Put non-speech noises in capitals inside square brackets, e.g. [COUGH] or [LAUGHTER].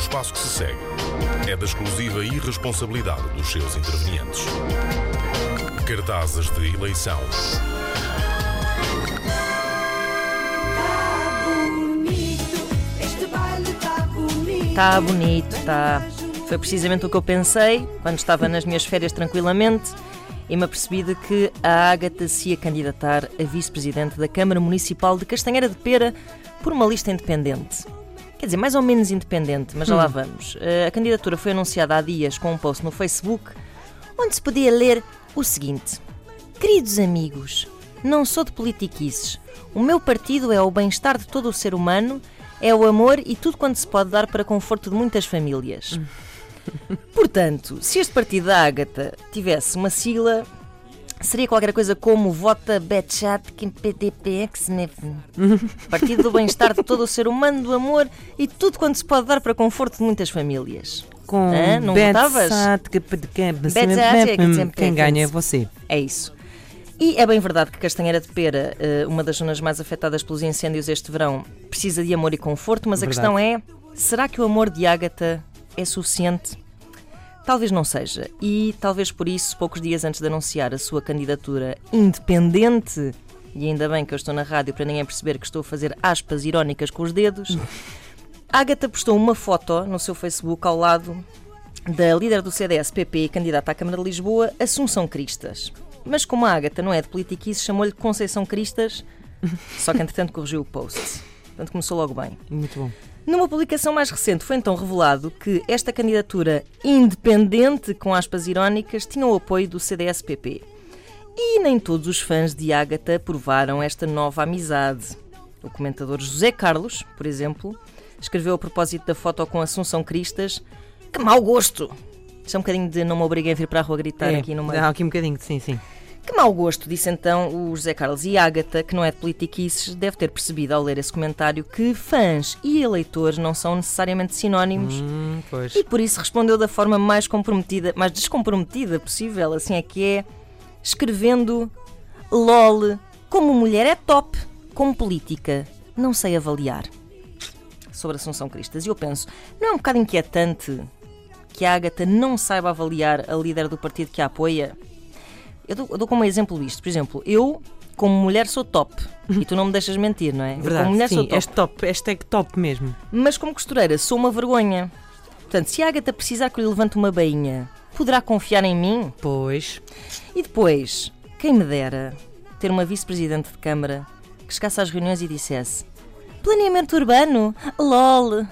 espaço que se segue é da exclusiva irresponsabilidade dos seus intervenientes. Cartazes de eleição. Está bonito, está. Foi precisamente o que eu pensei quando estava nas minhas férias tranquilamente e me apercebi de que a Ágata se ia candidatar a vice-presidente da Câmara Municipal de Castanheira de Pera por uma lista independente. Quer dizer, mais ou menos independente, mas já lá vamos. Eh, A candidatura foi anunciada há dias com um post no Facebook onde se podia ler o seguinte: Queridos amigos, não sou de politiquices. O meu partido é o bem-estar de todo o ser humano, é o amor e tudo quanto se pode dar para conforto de muitas famílias. [LAUGHS] Portanto, se este partido da Ágata tivesse uma sigla, seria qualquer coisa como Vota Betchat Kim PDPX [LAUGHS] Partido do Bem-Estar de todo o ser humano, do amor e tudo quanto se pode dar para conforto de muitas famílias. Com Hã? Não votavas? Que- que- que- é que Quem ganha é você. É isso. E é bem verdade que Castanheira de Pera, eh, uma das zonas mais afetadas pelos incêndios este verão, precisa de amor e conforto, mas a Verdade. questão é: será que o amor de Ágata é suficiente? Talvez não seja. E talvez por isso, poucos dias antes de anunciar a sua candidatura independente, e ainda bem que eu estou na rádio para ninguém perceber que estou a fazer aspas irónicas com os dedos, [LAUGHS] Ágata postou uma foto no seu Facebook ao lado da líder do CDS-PP e candidata à Câmara de Lisboa, Assunção Cristas. Mas como a Ágata não é de politiquice, chamou-lhe Conceição Cristas, só que entretanto corrigiu o post. Portanto, começou logo bem. Muito bom. Numa publicação mais recente foi então revelado que esta candidatura independente, com aspas irónicas, tinha o apoio do CDS-PP. E nem todos os fãs de Ágata aprovaram esta nova amizade. O comentador José Carlos, por exemplo, escreveu a propósito da foto com Assunção Cristas que mau gosto! Isto é um bocadinho de não me obriguem a vir para a rua gritar É, aqui no meio. Há aqui um bocadinho, sim, sim. Que mau gosto, disse então o José Carlos. E Ágata, que não é de politiquices, deve ter percebido ao ler esse comentário que fãs e eleitores não são necessariamente sinónimos. Hum. E por isso respondeu da forma mais comprometida, mais descomprometida possível, assim é que é, escrevendo LOL, como mulher é top, como política, não sei avaliar. Sobre Assunção Cristas. E eu penso, não é um bocado inquietante que a Ágata não saiba avaliar a líder do partido que a apoia? Eu dou, eu dou como exemplo isto. Por exemplo, eu, como mulher, sou top. E tu não me deixas mentir, não é? Verdade, como mulher, sim, sou top. és top, hashtag top mesmo. Mas como costureira, sou uma vergonha. Portanto, se a Ágata precisar que eu lhe levante uma bainha, poderá confiar em mim? Pois. E depois, quem me dera ter uma vice-presidente de Câmara que chegasse às reuniões e dissesse Planeamento urbano? LOL!